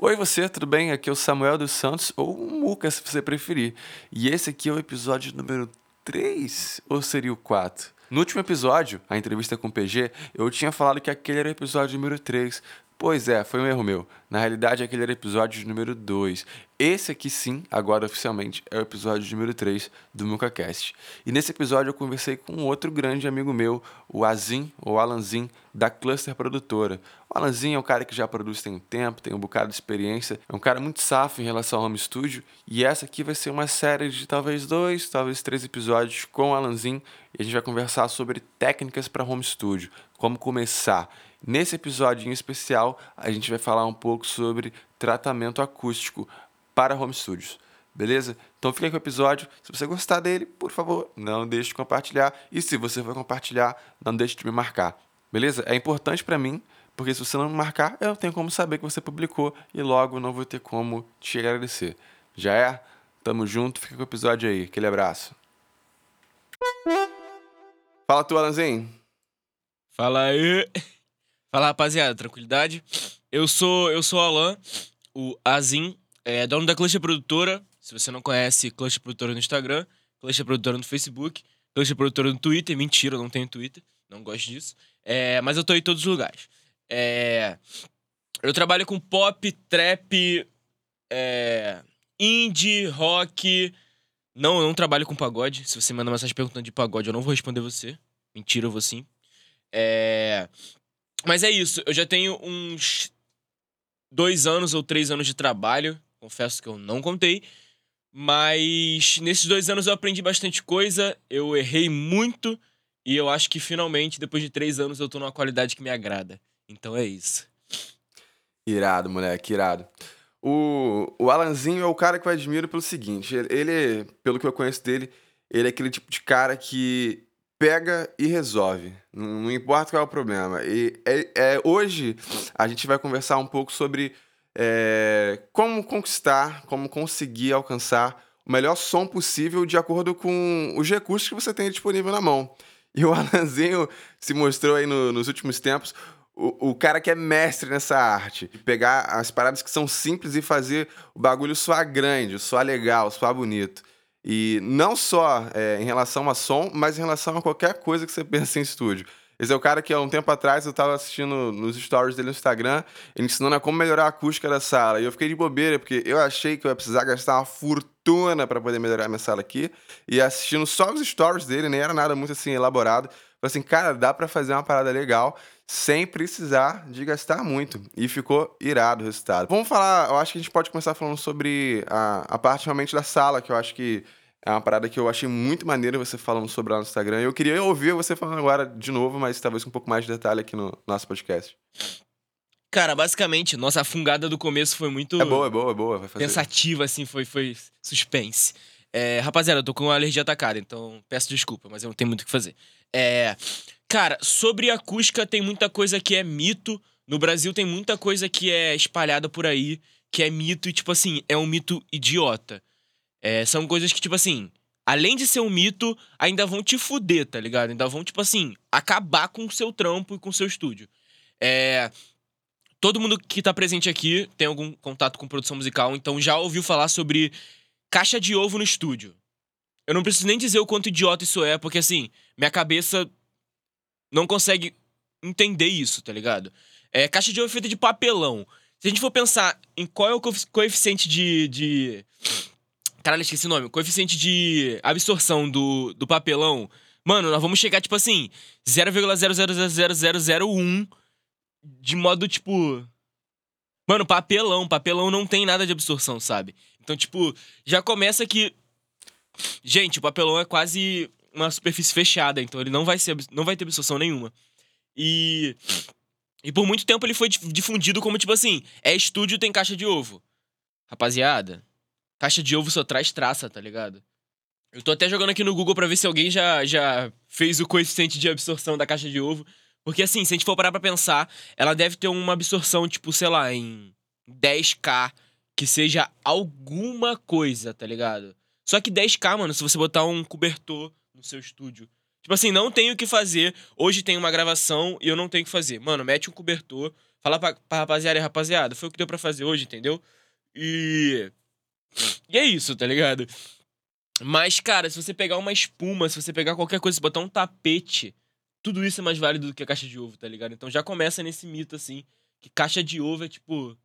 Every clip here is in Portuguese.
Oi você, tudo bem? Aqui é o Samuel dos Santos, ou o Muca, se você preferir. E esse aqui é o episódio número 3, ou seria o 4? No último episódio, a entrevista com o PG, eu tinha falado que aquele era o episódio número 3, Pois é, foi um erro meu. Na realidade, aquele era o episódio número 2. Esse aqui sim, agora oficialmente, é o episódio número 3 do MucaCast. E nesse episódio eu conversei com outro grande amigo meu, o Azim, ou Alanzin, da Cluster Produtora. O Alanzin é um cara que já produz tem um tempo, tem um bocado de experiência, é um cara muito safo em relação ao home studio, e essa aqui vai ser uma série de talvez dois, talvez três episódios com o Alanzin, e a gente vai conversar sobre técnicas para home studio, como começar. Nesse episódio especial, a gente vai falar um pouco sobre tratamento acústico para home studios. Beleza? Então fica com o episódio. Se você gostar dele, por favor, não deixe de compartilhar. E se você for compartilhar, não deixe de me marcar. Beleza? É importante para mim, porque se você não me marcar, eu não tenho como saber que você publicou e logo não vou ter como te agradecer. Já é? Tamo junto, fica com o episódio aí. Aquele abraço. Fala tu, Alanzinho. Fala aí. Fala rapaziada, tranquilidade? Eu sou eu sou o Alan, o Azim, é dono da Clutch Produtora. Se você não conhece, Clutch Produtora no Instagram, Clutch Produtora no Facebook, Clutch Produtora no Twitter. Mentira, eu não tenho Twitter, não gosto disso. É, mas eu tô em todos os lugares. É, eu trabalho com pop, trap, é, indie, rock. Não, eu não trabalho com pagode. Se você manda mensagem perguntando de pagode, eu não vou responder você. Mentira, eu vou sim. É, mas é isso, eu já tenho uns dois anos ou três anos de trabalho. Confesso que eu não contei. Mas nesses dois anos eu aprendi bastante coisa, eu errei muito e eu acho que finalmente, depois de três anos, eu tô numa qualidade que me agrada. Então é isso. Irado, moleque, irado. O, o Alanzinho é o cara que eu admiro pelo seguinte: ele, pelo que eu conheço dele, ele é aquele tipo de cara que pega e resolve. Não, não importa qual é o problema. E é, é, hoje a gente vai conversar um pouco sobre é, como conquistar, como conseguir alcançar o melhor som possível de acordo com os recursos que você tem disponível na mão. E o Alanzinho se mostrou aí no, nos últimos tempos o, o, cara que é mestre nessa arte. Pegar as paradas que são simples e fazer o bagulho soar grande, soar legal, soar bonito. E não só é, em relação a som, mas em relação a qualquer coisa que você pense em estúdio. Esse é o cara que há um tempo atrás eu estava assistindo nos stories dele no Instagram, ele ensinando a como melhorar a acústica da sala. E eu fiquei de bobeira, porque eu achei que eu ia precisar gastar uma fortuna para poder melhorar minha sala aqui. E assistindo só os stories dele, nem era nada muito assim elaborado. Falei assim, cara, dá para fazer uma parada legal sem precisar de gastar muito. E ficou irado o resultado. Vamos falar, eu acho que a gente pode começar falando sobre a, a parte realmente da sala, que eu acho que é uma parada que eu achei muito maneira você falando sobre lá no Instagram. Eu queria ouvir você falando agora de novo, mas talvez com um pouco mais de detalhe aqui no nosso podcast. Cara, basicamente, nossa fungada do começo foi muito. É boa, é boa, é boa. Vai fazer. Pensativa, assim, foi, foi suspense. É, rapaziada, eu tô com alergia atacada, então peço desculpa, mas eu não tenho muito o que fazer. É, cara, sobre acústica tem muita coisa que é mito. No Brasil tem muita coisa que é espalhada por aí, que é mito e, tipo assim, é um mito idiota. É, são coisas que, tipo assim, além de ser um mito, ainda vão te fuder, tá ligado? Ainda vão, tipo assim, acabar com o seu trampo e com o seu estúdio. É. Todo mundo que tá presente aqui tem algum contato com produção musical, então já ouviu falar sobre caixa de ovo no estúdio. Eu não preciso nem dizer o quanto idiota isso é, porque assim, minha cabeça não consegue entender isso, tá ligado? É, caixa de ovo é feita de papelão. Se a gente for pensar em qual é o coeficiente de, de Caralho, esqueci o nome. Coeficiente de absorção do, do papelão. Mano, nós vamos chegar, tipo assim, 0,000001 de modo, tipo. Mano, papelão. Papelão não tem nada de absorção, sabe? Então, tipo, já começa que. Gente, o papelão é quase uma superfície fechada, então ele não vai, ser, não vai ter absorção nenhuma. E. E por muito tempo ele foi difundido como, tipo assim, é estúdio, tem caixa de ovo. Rapaziada, Caixa de ovo só traz traça, tá ligado? Eu tô até jogando aqui no Google pra ver se alguém já, já fez o coeficiente de absorção da caixa de ovo. Porque assim, se a gente for parar pra pensar, ela deve ter uma absorção, tipo, sei lá, em 10k, que seja alguma coisa, tá ligado? Só que 10k, mano, se você botar um cobertor no seu estúdio. Tipo assim, não tenho o que fazer. Hoje tem uma gravação e eu não tenho o que fazer. Mano, mete um cobertor, Falar pra, pra rapaziada, rapaziada, foi o que deu pra fazer hoje, entendeu? E. E é isso, tá ligado? Mas, cara, se você pegar uma espuma, se você pegar qualquer coisa, se botar um tapete, tudo isso é mais válido do que a caixa de ovo, tá ligado? Então já começa nesse mito, assim, que caixa de ovo é tipo.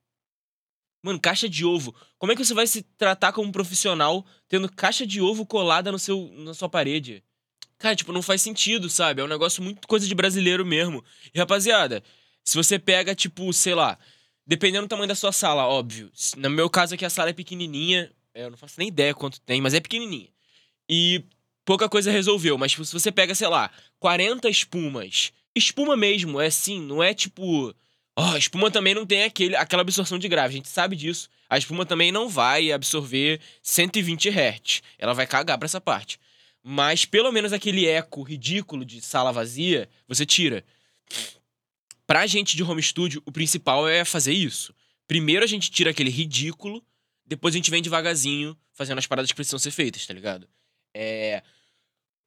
Mano, caixa de ovo. Como é que você vai se tratar como um profissional tendo caixa de ovo colada no seu, na sua parede? Cara, tipo, não faz sentido, sabe? É um negócio muito coisa de brasileiro mesmo. E, rapaziada, se você pega, tipo, sei lá, dependendo do tamanho da sua sala, óbvio. No meu caso aqui, a sala é pequenininha. Eu não faço nem ideia quanto tem, mas é pequenininha. E pouca coisa resolveu. Mas, tipo, se você pega, sei lá, 40 espumas. Espuma mesmo, é assim, não é tipo oh, a espuma também não tem aquele, aquela absorção de grave, a gente sabe disso. A espuma também não vai absorver 120 Hz. Ela vai cagar pra essa parte. Mas pelo menos aquele eco ridículo de sala vazia, você tira. Pra gente de home studio, o principal é fazer isso. Primeiro a gente tira aquele ridículo, depois a gente vem devagarzinho fazendo as paradas que precisam ser feitas, tá ligado? É.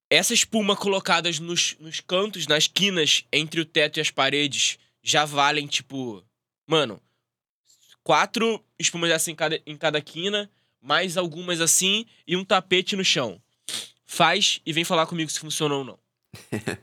Essa espuma colocadas nos, nos cantos, nas quinas, entre o teto e as paredes, já valem, tipo, mano, quatro espumas assim em cada, em cada quina, mais algumas assim e um tapete no chão. Faz e vem falar comigo se funcionou ou não.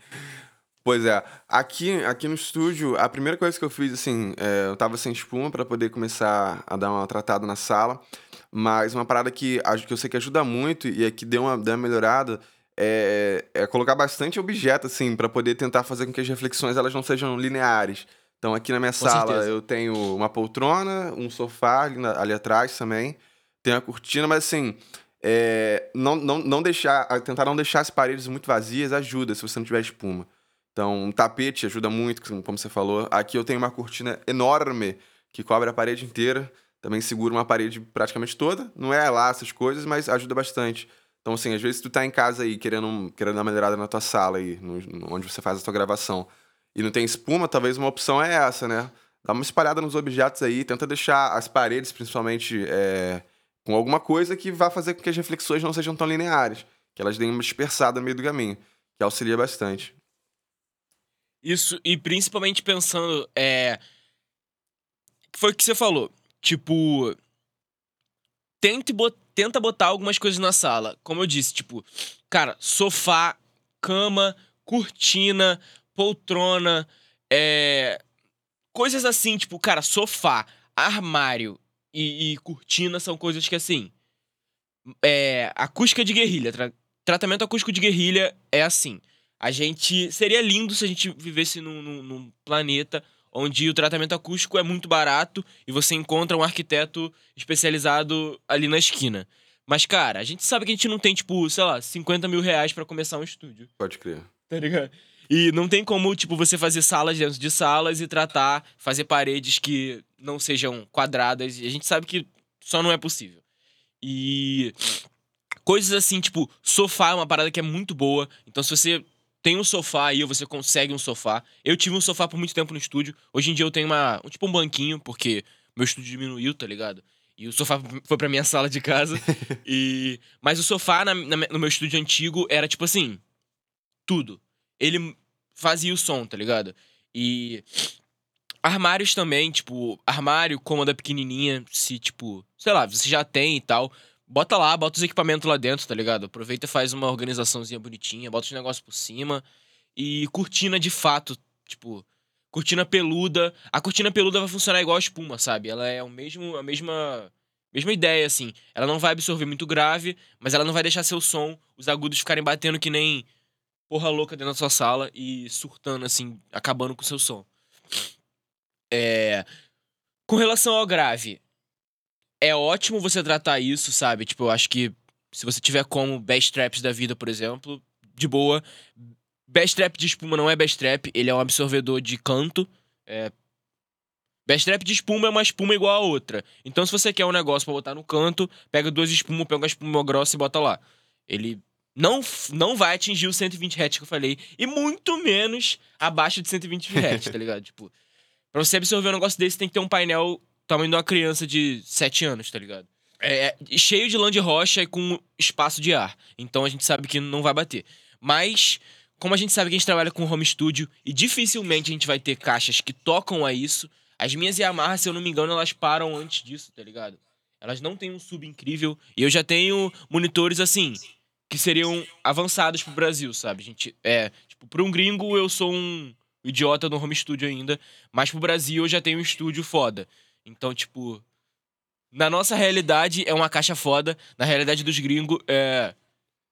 pois é, aqui, aqui no estúdio, a primeira coisa que eu fiz, assim, é, eu tava sem espuma para poder começar a dar uma tratada na sala, mas uma parada que, que eu sei que ajuda muito e é que deu uma, deu uma melhorada é, é colocar bastante objeto, assim, para poder tentar fazer com que as reflexões elas não sejam lineares. Então, aqui na minha com sala, certeza. eu tenho uma poltrona, um sofá ali, na, ali atrás também, tem a cortina, mas assim, é, não, não, não deixar, tentar não deixar as paredes muito vazias ajuda se você não tiver espuma. Então, um tapete ajuda muito, como você falou. Aqui eu tenho uma cortina enorme que cobre a parede inteira, também segura uma parede praticamente toda. Não é lá essas coisas, mas ajuda bastante. Então, assim, às vezes tu tá em casa aí querendo, querendo dar uma melhorada na tua sala aí, no, onde você faz a tua gravação, e não tem espuma, talvez uma opção é essa, né? Dá uma espalhada nos objetos aí, tenta deixar as paredes, principalmente, é, com alguma coisa que vá fazer com que as reflexões não sejam tão lineares, que elas deem uma dispersada no meio do caminho, que auxilia bastante. Isso, e principalmente pensando, é... Foi o que você falou, tipo... Tente botar tenta botar algumas coisas na sala. Como eu disse, tipo, cara, sofá, cama, cortina, poltrona, é... coisas assim, tipo, cara, sofá, armário e, e cortina são coisas que, assim, é... acústica de guerrilha, tra... tratamento acústico de guerrilha é assim. A gente. Seria lindo se a gente vivesse num, num, num planeta onde o tratamento acústico é muito barato e você encontra um arquiteto especializado ali na esquina. Mas, cara, a gente sabe que a gente não tem, tipo, sei lá, 50 mil reais para começar um estúdio. Pode crer. Tá ligado? E não tem como, tipo, você fazer salas dentro de salas e tratar, fazer paredes que não sejam quadradas. E a gente sabe que só não é possível. E coisas assim, tipo, sofá é uma parada que é muito boa. Então, se você tem um sofá aí, ou você consegue um sofá. Eu tive um sofá por muito tempo no estúdio. Hoje em dia eu tenho uma, um, tipo um banquinho, porque meu estúdio diminuiu, tá ligado? E o sofá foi pra minha sala de casa. e Mas o sofá na, na, no meu estúdio antigo era tipo assim: tudo. Ele fazia o som, tá ligado? E. Armários também, tipo, armário, cômoda pequenininha, se, tipo, sei lá, você já tem e tal. Bota lá, bota os equipamentos lá dentro, tá ligado? Aproveita e faz uma organizaçãozinha bonitinha, bota os negócios por cima. E cortina de fato, tipo, cortina peluda. A cortina peluda vai funcionar igual a espuma, sabe? Ela é o mesmo, a mesma mesma ideia, assim. Ela não vai absorver muito grave, mas ela não vai deixar seu som, os agudos ficarem batendo que nem porra louca dentro da sua sala e surtando, assim, acabando com o seu som. É... Com relação ao grave, é ótimo você tratar isso, sabe? Tipo, eu acho que se você tiver como best traps da vida, por exemplo, de boa. Best trap de espuma não é best trap, ele é um absorvedor de canto. É... Best trap de espuma é uma espuma igual a outra. Então, se você quer um negócio para botar no canto, pega duas espumas, pega uma espuma grossa e bota lá. Ele não, não vai atingir os 120 Hz que eu falei. E muito menos abaixo de 120 Hz, tá ligado? Tipo, pra você absorver um negócio desse, tem que ter um painel tamanho de uma criança de 7 anos, tá ligado? É, é, cheio de lã de rocha e com espaço de ar. Então a gente sabe que não vai bater. Mas, como a gente sabe que a gente trabalha com home studio e dificilmente a gente vai ter caixas que tocam a isso, As minhas Yamaha, se eu não me engano, elas param antes disso, tá ligado? Elas não têm um sub incrível. E eu já tenho monitores assim, que seriam avançados pro Brasil, sabe? Gente, é, tipo, pra um gringo eu sou um idiota no home studio ainda, mas pro Brasil eu já tenho um estúdio foda. Então, tipo, na nossa realidade é uma caixa foda, na realidade dos gringos é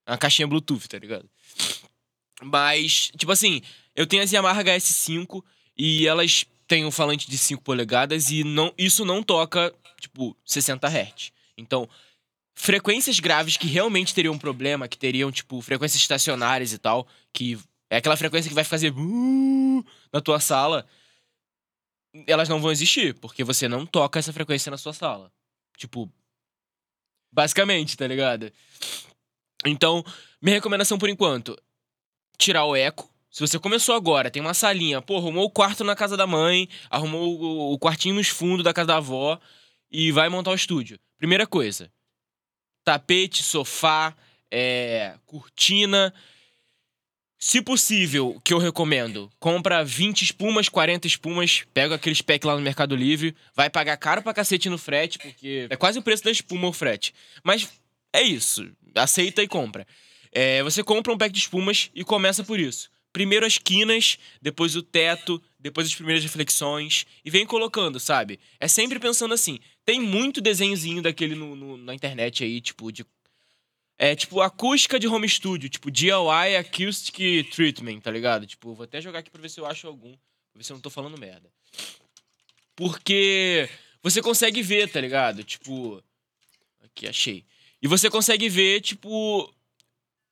uma caixinha Bluetooth, tá ligado? Mas, tipo assim, eu tenho as Yamaha HS5 e elas têm um falante de 5 polegadas e não, isso não toca, tipo, 60 Hz. Então, frequências graves que realmente teriam problema, que teriam, tipo, frequências estacionárias e tal, que é aquela frequência que vai fazer uh, na tua sala, elas não vão existir, porque você não toca essa frequência na sua sala. Tipo, basicamente, tá ligado? Então, minha recomendação por enquanto, tirar o eco. Se você começou agora, tem uma salinha, pô, arrumou o quarto na casa da mãe, arrumou o quartinho nos fundos da casa da avó e vai montar o estúdio. Primeira coisa, tapete, sofá, é, cortina. Se possível, que eu recomendo, compra 20 espumas, 40 espumas, pega aqueles pack lá no Mercado Livre, vai pagar caro pra cacete no frete, porque é quase o preço da espuma o frete. Mas é isso, aceita e compra. É, você compra um pack de espumas e começa por isso. Primeiro as quinas, depois o teto, depois as primeiras reflexões, e vem colocando, sabe? É sempre pensando assim. Tem muito desenhozinho daquele no, no, na internet aí, tipo, de. É tipo acústica de home studio, tipo DIY Acoustic Treatment, tá ligado? Tipo, vou até jogar aqui pra ver se eu acho algum. Pra ver se eu não tô falando merda. Porque você consegue ver, tá ligado? Tipo. Aqui, achei. E você consegue ver, tipo,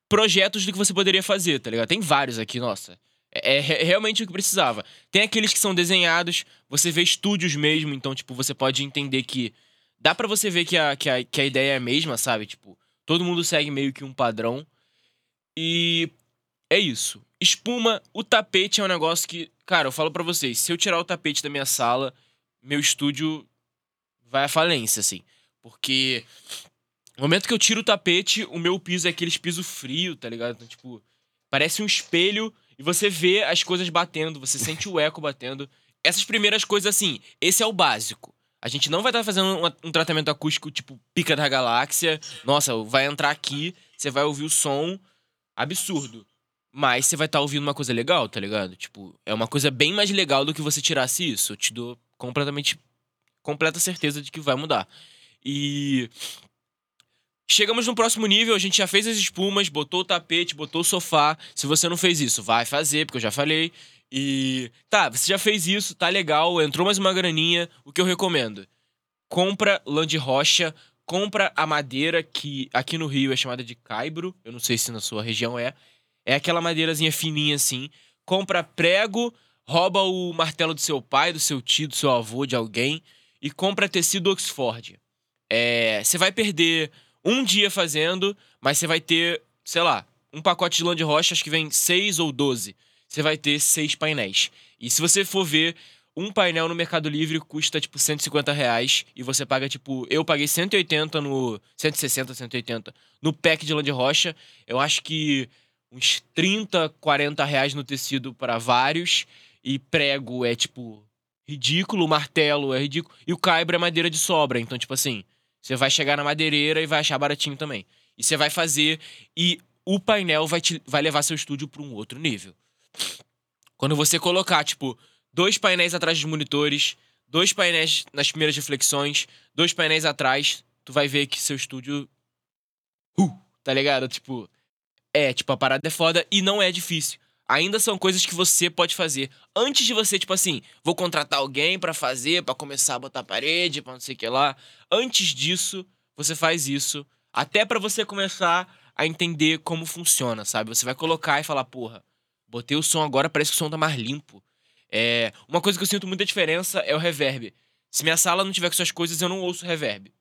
projetos do que você poderia fazer, tá ligado? Tem vários aqui, nossa. É, é realmente o que precisava. Tem aqueles que são desenhados, você vê estúdios mesmo, então, tipo, você pode entender que. Dá para você ver que a, que, a, que a ideia é a mesma, sabe? Tipo, todo mundo segue meio que um padrão. E é isso. Espuma, o tapete é um negócio que. Cara, eu falo para vocês, se eu tirar o tapete da minha sala, meu estúdio vai à falência, assim. Porque no momento que eu tiro o tapete, o meu piso é aquele piso frio, tá ligado? Então, tipo, parece um espelho e você vê as coisas batendo, você sente o eco batendo. Essas primeiras coisas, assim, esse é o básico. A gente não vai estar tá fazendo um, um, tratamento acústico tipo pica da galáxia. Nossa, vai entrar aqui, você vai ouvir o som absurdo. Mas você vai estar tá ouvindo uma coisa legal, tá ligado? Tipo, é uma coisa bem mais legal do que você tirasse isso. Eu te dou completamente. completa certeza de que vai mudar. E Chegamos no próximo nível, a gente já fez as espumas, botou o tapete, botou o sofá. Se você não fez isso, vai fazer, porque eu já falei. E tá, você já fez isso, tá legal, entrou mais uma graninha. O que eu recomendo? Compra lã de rocha, compra a madeira que aqui no Rio é chamada de caibro, eu não sei se na sua região é. É aquela madeirazinha fininha assim. Compra prego, rouba o martelo do seu pai, do seu tio, do seu avô, de alguém e compra tecido Oxford. É, você vai perder um dia fazendo, mas você vai ter, sei lá, um pacote de lã de rocha, acho que vem seis ou doze. Você vai ter seis painéis. E se você for ver, um painel no Mercado Livre custa, tipo, 150 reais. E você paga, tipo, eu paguei 180 no. 160, 180 no pack de de rocha. Eu acho que uns 30, 40 reais no tecido para vários. E prego é, tipo, ridículo. O martelo é ridículo. E o caibro é madeira de sobra. Então, tipo assim. Você vai chegar na madeireira e vai achar baratinho também. E você vai fazer e o painel vai, te, vai levar seu estúdio para um outro nível. Quando você colocar, tipo, dois painéis atrás dos monitores, dois painéis nas primeiras reflexões, dois painéis atrás, tu vai ver que seu estúdio. Uh, tá ligado? Tipo. É, tipo, a parada é foda e não é difícil ainda são coisas que você pode fazer. Antes de você, tipo assim, vou contratar alguém para fazer, para começar a botar parede, pra não sei o que lá. Antes disso, você faz isso. Até para você começar a entender como funciona, sabe? Você vai colocar e falar, porra, botei o som agora, parece que o som tá mais limpo. É, uma coisa que eu sinto muita diferença é o reverb. Se minha sala não tiver com essas coisas, eu não ouço reverb.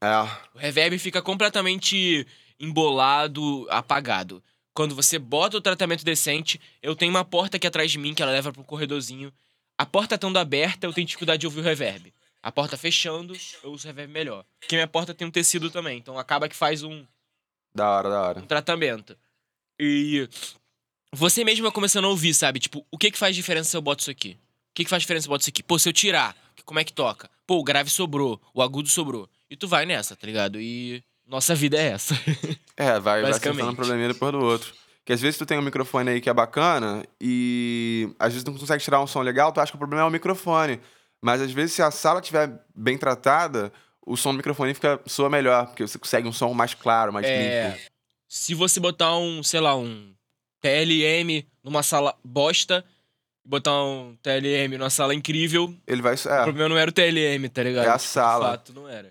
É. O reverb fica completamente embolado, apagado. Quando você bota o tratamento decente, eu tenho uma porta aqui atrás de mim que ela leva pro corredorzinho. A porta estando aberta, eu tenho dificuldade de ouvir o reverb. A porta fechando, eu uso reverb melhor. Porque minha porta tem um tecido também, então acaba que faz um. Da hora, da hora. Um tratamento. E. Você mesmo vai começando a ouvir, sabe? Tipo, o que que faz diferença se eu boto isso aqui? O que, que faz diferença? Bota isso aqui. Pô, se eu tirar, como é que toca? Pô, o grave sobrou, o agudo sobrou. E tu vai nessa, tá ligado? E nossa vida é essa. É, vai, vai acertando um probleminha depois do outro. Que às vezes tu tem um microfone aí que é bacana e às vezes tu não consegue tirar um som legal, tu acha que o problema é o microfone. Mas às vezes se a sala estiver bem tratada, o som do microfone fica, soa melhor, porque você consegue um som mais claro, mais É. limpo. Se você botar um, sei lá, um TLM numa sala bosta, e botar um TLM numa sala incrível, Ele vai. o É, problema não era o TLM, tá ligado? É a sala. De fato, não era.